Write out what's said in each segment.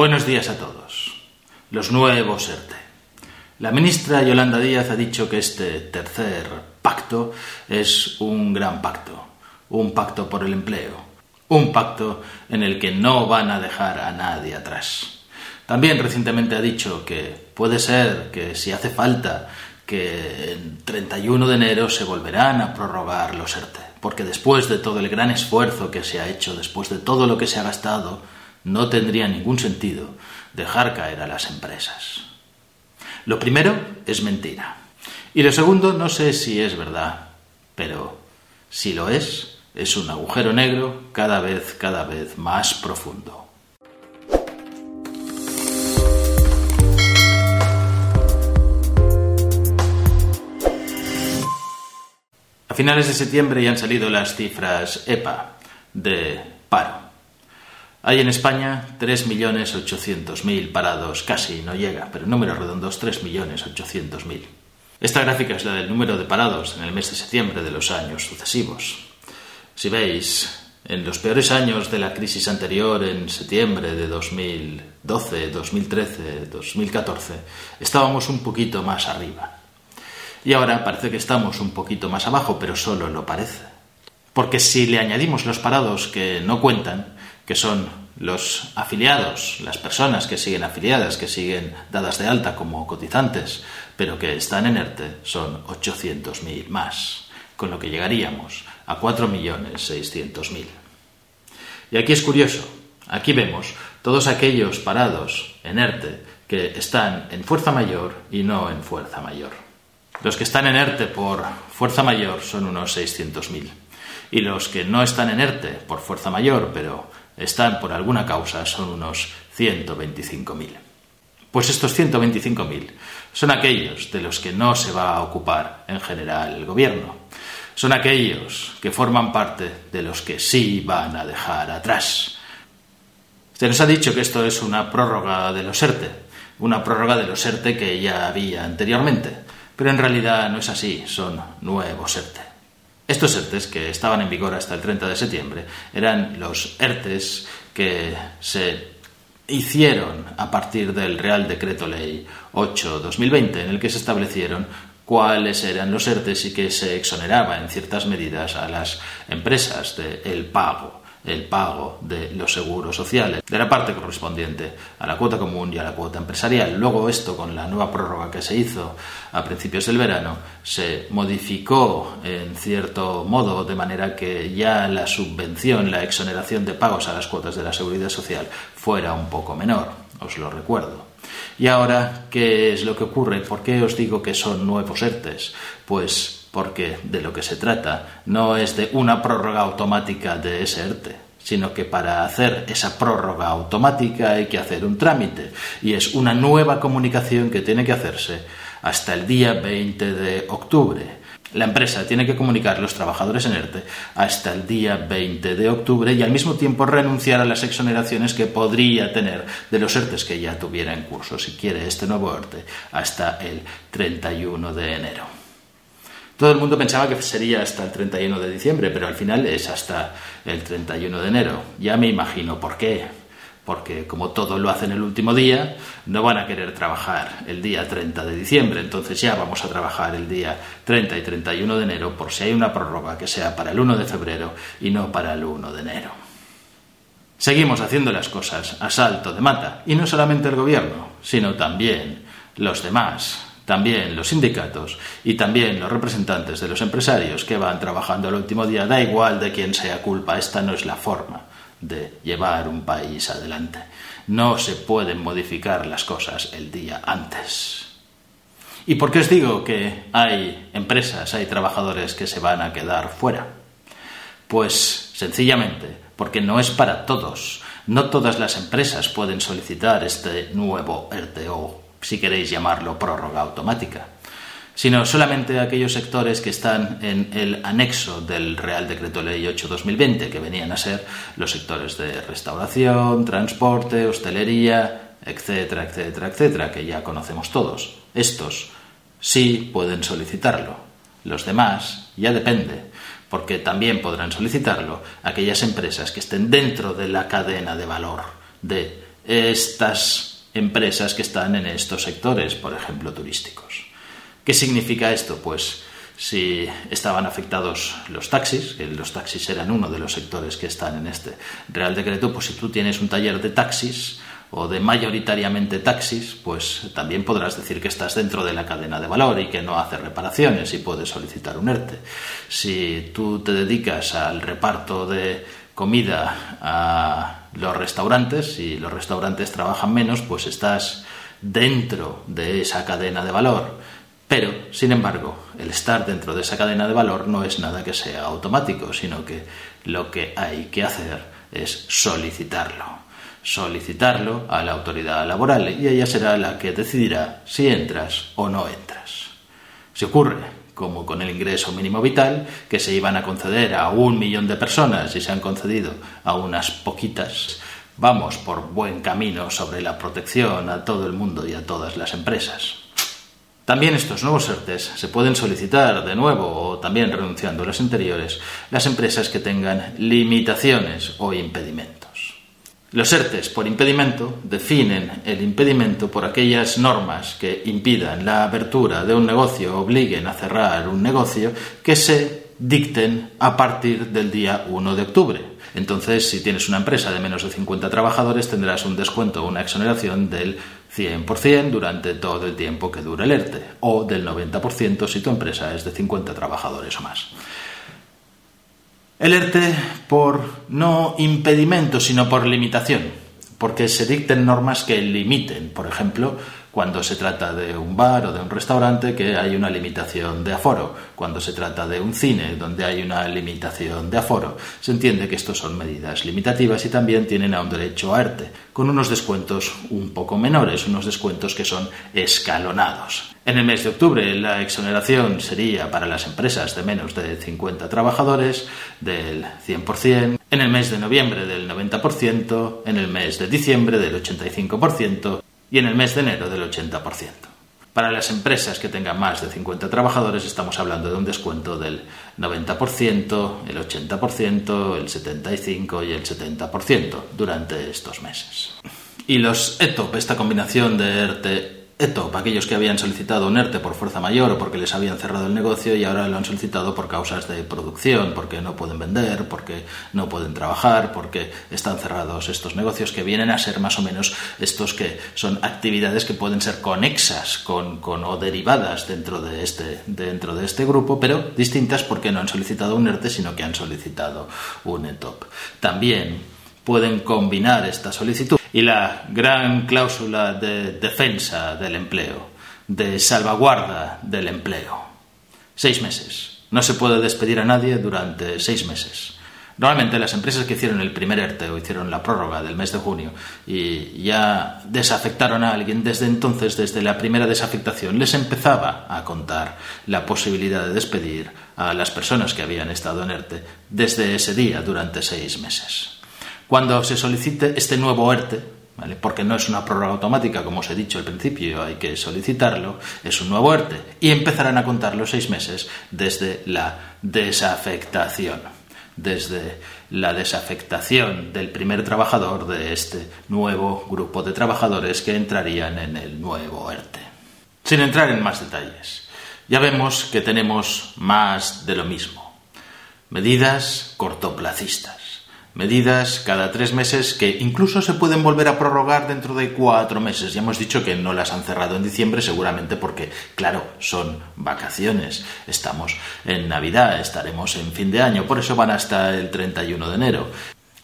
Buenos días a todos. Los nuevos ERTE. La ministra Yolanda Díaz ha dicho que este tercer pacto es un gran pacto, un pacto por el empleo, un pacto en el que no van a dejar a nadie atrás. También recientemente ha dicho que puede ser que si hace falta que el 31 de enero se volverán a prorrogar los ERTE, porque después de todo el gran esfuerzo que se ha hecho, después de todo lo que se ha gastado, no tendría ningún sentido dejar caer a las empresas. Lo primero es mentira. Y lo segundo no sé si es verdad, pero si lo es, es un agujero negro cada vez, cada vez más profundo. A finales de septiembre ya han salido las cifras EPA de paro. Hay en España 3.800.000 parados, casi no llega, pero números redondos 3.800.000. Esta gráfica es la del número de parados en el mes de septiembre de los años sucesivos. Si veis, en los peores años de la crisis anterior, en septiembre de 2012, 2013, 2014, estábamos un poquito más arriba. Y ahora parece que estamos un poquito más abajo, pero solo lo parece. Porque si le añadimos los parados que no cuentan, que son los afiliados, las personas que siguen afiliadas, que siguen dadas de alta como cotizantes, pero que están en ERTE, son 800.000 más, con lo que llegaríamos a 4.600.000. Y aquí es curioso, aquí vemos todos aquellos parados en ERTE que están en fuerza mayor y no en fuerza mayor. Los que están en ERTE por fuerza mayor son unos 600.000 y los que no están en ERTE por fuerza mayor, pero están por alguna causa son unos 125.000. Pues estos 125.000 son aquellos de los que no se va a ocupar en general el gobierno. Son aquellos que forman parte de los que sí van a dejar atrás. Se nos ha dicho que esto es una prórroga de los ERTE, una prórroga de los ERTE que ya había anteriormente, pero en realidad no es así, son nuevos ERTE. Estos ERTES, que estaban en vigor hasta el 30 de septiembre, eran los ERTES que se hicieron a partir del Real Decreto Ley 8-2020, en el que se establecieron cuáles eran los ERTES y que se exoneraba en ciertas medidas a las empresas del pago el pago de los seguros sociales, de la parte correspondiente a la cuota común y a la cuota empresarial. Luego esto, con la nueva prórroga que se hizo a principios del verano, se modificó en cierto modo, de manera que ya la subvención, la exoneración de pagos a las cuotas de la seguridad social fuera un poco menor, os lo recuerdo. Y ahora, ¿qué es lo que ocurre? ¿Por qué os digo que son nuevos ERTES? Pues porque de lo que se trata no es de una prórroga automática de ese ERTE, sino que para hacer esa prórroga automática hay que hacer un trámite y es una nueva comunicación que tiene que hacerse hasta el día 20 de octubre. La empresa tiene que comunicar a los trabajadores en ERTE hasta el día 20 de octubre y al mismo tiempo renunciar a las exoneraciones que podría tener de los ERTES que ya tuviera en curso, si quiere este nuevo ERTE, hasta el 31 de enero. Todo el mundo pensaba que sería hasta el 31 de diciembre, pero al final es hasta el 31 de enero. Ya me imagino por qué. Porque como todo lo hacen el último día, no van a querer trabajar el día 30 de diciembre. Entonces ya vamos a trabajar el día 30 y 31 de enero por si hay una prórroga que sea para el 1 de febrero y no para el 1 de enero. Seguimos haciendo las cosas a salto de mata. Y no solamente el gobierno, sino también los demás, también los sindicatos y también los representantes de los empresarios que van trabajando el último día, da igual de quién sea culpa, esta no es la forma de llevar un país adelante. No se pueden modificar las cosas el día antes. ¿Y por qué os digo que hay empresas, hay trabajadores que se van a quedar fuera? Pues sencillamente porque no es para todos. No todas las empresas pueden solicitar este nuevo RTO si queréis llamarlo prórroga automática, sino solamente aquellos sectores que están en el anexo del Real Decreto Ley 8-2020, que venían a ser los sectores de restauración, transporte, hostelería, etcétera, etcétera, etcétera, que ya conocemos todos. Estos sí pueden solicitarlo. Los demás ya depende, porque también podrán solicitarlo aquellas empresas que estén dentro de la cadena de valor de estas empresas que están en estos sectores, por ejemplo, turísticos. ¿Qué significa esto? Pues si estaban afectados los taxis, que los taxis eran uno de los sectores que están en este Real Decreto, pues si tú tienes un taller de taxis o de mayoritariamente taxis, pues también podrás decir que estás dentro de la cadena de valor y que no haces reparaciones y puedes solicitar un ERTE. Si tú te dedicas al reparto de comida a los restaurantes y los restaurantes trabajan menos, pues estás dentro de esa cadena de valor pero, sin embargo, el estar dentro de esa cadena de valor no es nada que sea automático, sino que lo que hay que hacer es solicitarlo. Solicitarlo a la autoridad laboral y ella será la que decidirá si entras o no entras. Si ocurre, como con el ingreso mínimo vital, que se iban a conceder a un millón de personas y se han concedido a unas poquitas, vamos por buen camino sobre la protección a todo el mundo y a todas las empresas. También estos nuevos ERTES se pueden solicitar de nuevo o también renunciando a los anteriores las empresas que tengan limitaciones o impedimentos. Los ERTES por impedimento definen el impedimento por aquellas normas que impidan la apertura de un negocio obliguen a cerrar un negocio que se dicten a partir del día 1 de octubre. Entonces, si tienes una empresa de menos de 50 trabajadores, tendrás un descuento o una exoneración del 100% durante todo el tiempo que dure el ERTE, o del 90% si tu empresa es de 50 trabajadores o más. El ERTE por no impedimento, sino por limitación, porque se dicten normas que limiten, por ejemplo, cuando se trata de un bar o de un restaurante que hay una limitación de aforo, cuando se trata de un cine donde hay una limitación de aforo. Se entiende que estos son medidas limitativas y también tienen a un derecho a ERTE, con unos descuentos un poco menores, unos descuentos que son escalonados. En el mes de octubre la exoneración sería para las empresas de menos de 50 trabajadores del 100%, en el mes de noviembre del 90%, en el mes de diciembre del 85%, y en el mes de enero del 80%. Para las empresas que tengan más de 50 trabajadores estamos hablando de un descuento del 90%, el 80%, el 75% y el 70% durante estos meses. Y los ETOP, esta combinación de ERTE ETO, aquellos que habían solicitado un ERTE por fuerza mayor o porque les habían cerrado el negocio y ahora lo han solicitado por causas de producción, porque no pueden vender, porque no pueden trabajar, porque están cerrados estos negocios que vienen a ser más o menos estos que son actividades que pueden ser conexas con, con o derivadas dentro de, este, dentro de este grupo, pero distintas porque no han solicitado un ERTE, sino que han solicitado un ETOP. También pueden combinar esta solicitud y la gran cláusula de defensa del empleo, de salvaguarda del empleo. Seis meses. No se puede despedir a nadie durante seis meses. Normalmente las empresas que hicieron el primer ERTE o hicieron la prórroga del mes de junio y ya desafectaron a alguien, desde entonces, desde la primera desafectación, les empezaba a contar la posibilidad de despedir a las personas que habían estado en ERTE desde ese día durante seis meses. Cuando se solicite este nuevo ERTE, ¿vale? porque no es una prórroga automática, como os he dicho al principio, hay que solicitarlo, es un nuevo ERTE, y empezarán a contar los seis meses desde la desafectación, desde la desafectación del primer trabajador de este nuevo grupo de trabajadores que entrarían en el nuevo ERTE. Sin entrar en más detalles, ya vemos que tenemos más de lo mismo. Medidas cortoplacistas medidas cada tres meses que incluso se pueden volver a prorrogar dentro de cuatro meses. Ya hemos dicho que no las han cerrado en diciembre seguramente porque, claro, son vacaciones. Estamos en Navidad, estaremos en fin de año, por eso van hasta el 31 de enero.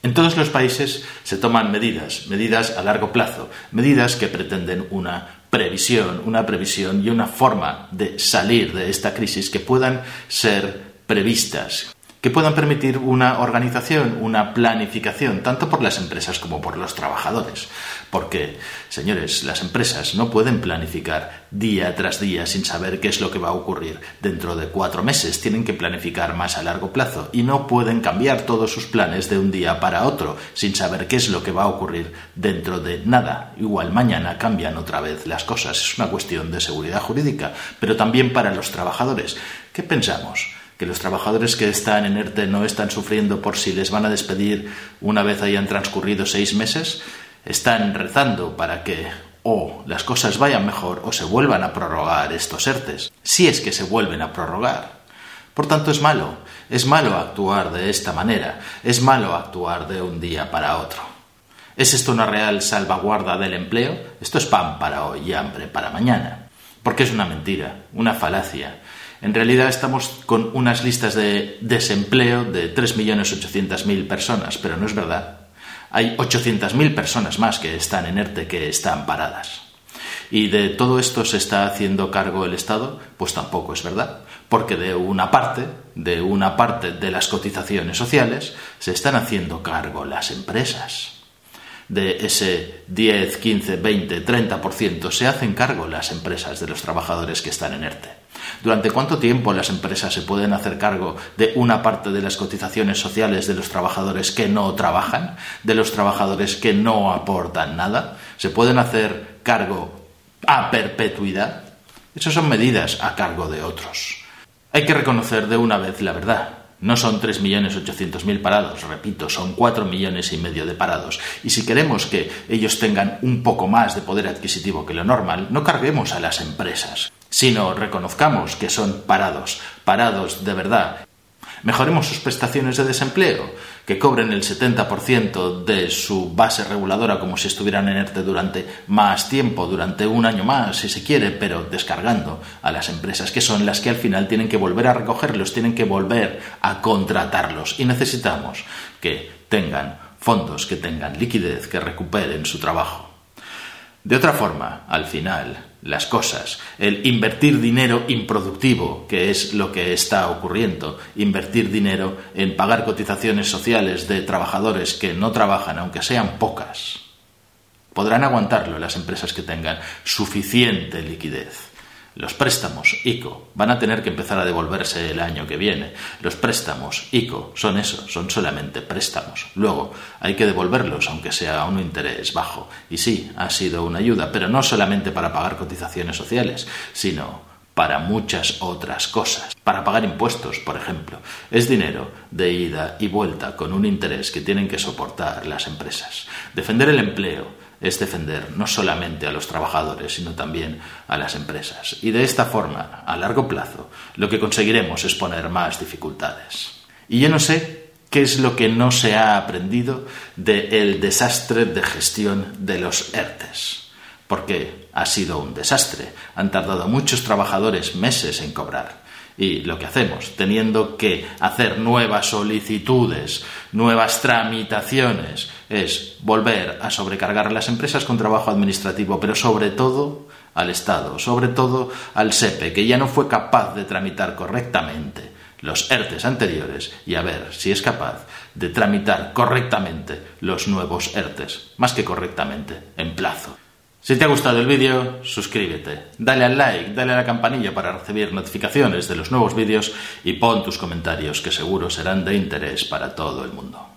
En todos los países se toman medidas, medidas a largo plazo, medidas que pretenden una previsión, una previsión y una forma de salir de esta crisis que puedan ser previstas, que puedan permitir una organización, una planificación, tanto por las empresas como por los trabajadores. Porque, señores, las empresas no pueden planificar día tras día sin saber qué es lo que va a ocurrir dentro de cuatro meses. Tienen que planificar más a largo plazo y no pueden cambiar todos sus planes de un día para otro sin saber qué es lo que va a ocurrir dentro de nada. Igual mañana cambian otra vez las cosas. Es una cuestión de seguridad jurídica, pero también para los trabajadores. ¿Qué pensamos? Que los trabajadores que están en ERTE no están sufriendo por si les van a despedir una vez hayan transcurrido seis meses. están rezando para que o las cosas vayan mejor o se vuelvan a prorrogar estos ERTES, si es que se vuelven a prorrogar. Por tanto, es malo, es malo actuar de esta manera, es malo actuar de un día para otro. ¿Es esto una real salvaguarda del empleo? Esto es pan para hoy y hambre para mañana. Porque es una mentira, una falacia. En realidad estamos con unas listas de desempleo de 3.800.000 personas, pero no es verdad hay 800.000 personas más que están en ERTE que están paradas. ¿Y de todo esto se está haciendo cargo el Estado? Pues tampoco es verdad, porque de una parte, de una parte de las cotizaciones sociales, se están haciendo cargo las empresas. De ese 10, 15, 20, 30% se hacen cargo las empresas de los trabajadores que están en ERTE. ¿Durante cuánto tiempo las empresas se pueden hacer cargo de una parte de las cotizaciones sociales de los trabajadores que no trabajan, de los trabajadores que no aportan nada? ¿Se pueden hacer cargo a perpetuidad? Esas son medidas a cargo de otros. Hay que reconocer de una vez la verdad. No son 3.800.000 parados, repito, son 4 millones y medio de parados. Y si queremos que ellos tengan un poco más de poder adquisitivo que lo normal, no carguemos a las empresas sino reconozcamos que son parados, parados de verdad. Mejoremos sus prestaciones de desempleo, que cobren el 70% de su base reguladora como si estuvieran en ERTE durante más tiempo, durante un año más, si se quiere, pero descargando a las empresas, que son las que al final tienen que volver a recogerlos, tienen que volver a contratarlos. Y necesitamos que tengan fondos, que tengan liquidez, que recuperen su trabajo. De otra forma, al final, las cosas, el invertir dinero improductivo, que es lo que está ocurriendo, invertir dinero en pagar cotizaciones sociales de trabajadores que no trabajan, aunque sean pocas, podrán aguantarlo las empresas que tengan suficiente liquidez. Los préstamos ICO van a tener que empezar a devolverse el año que viene. Los préstamos ICO son eso, son solamente préstamos. Luego hay que devolverlos aunque sea a un interés bajo. Y sí, ha sido una ayuda, pero no solamente para pagar cotizaciones sociales, sino para muchas otras cosas. Para pagar impuestos, por ejemplo. Es dinero de ida y vuelta con un interés que tienen que soportar las empresas. Defender el empleo es defender no solamente a los trabajadores, sino también a las empresas. Y de esta forma, a largo plazo, lo que conseguiremos es poner más dificultades. Y yo no sé qué es lo que no se ha aprendido del desastre de gestión de los ERTES, porque ha sido un desastre. Han tardado muchos trabajadores meses en cobrar y lo que hacemos, teniendo que hacer nuevas solicitudes, nuevas tramitaciones, es volver a sobrecargar a las empresas con trabajo administrativo, pero sobre todo al Estado, sobre todo al SEPE, que ya no fue capaz de tramitar correctamente los ERTES anteriores y a ver si es capaz de tramitar correctamente los nuevos ERTES, más que correctamente, en plazo. Si te ha gustado el vídeo, suscríbete, dale al like, dale a la campanilla para recibir notificaciones de los nuevos vídeos y pon tus comentarios que seguro serán de interés para todo el mundo.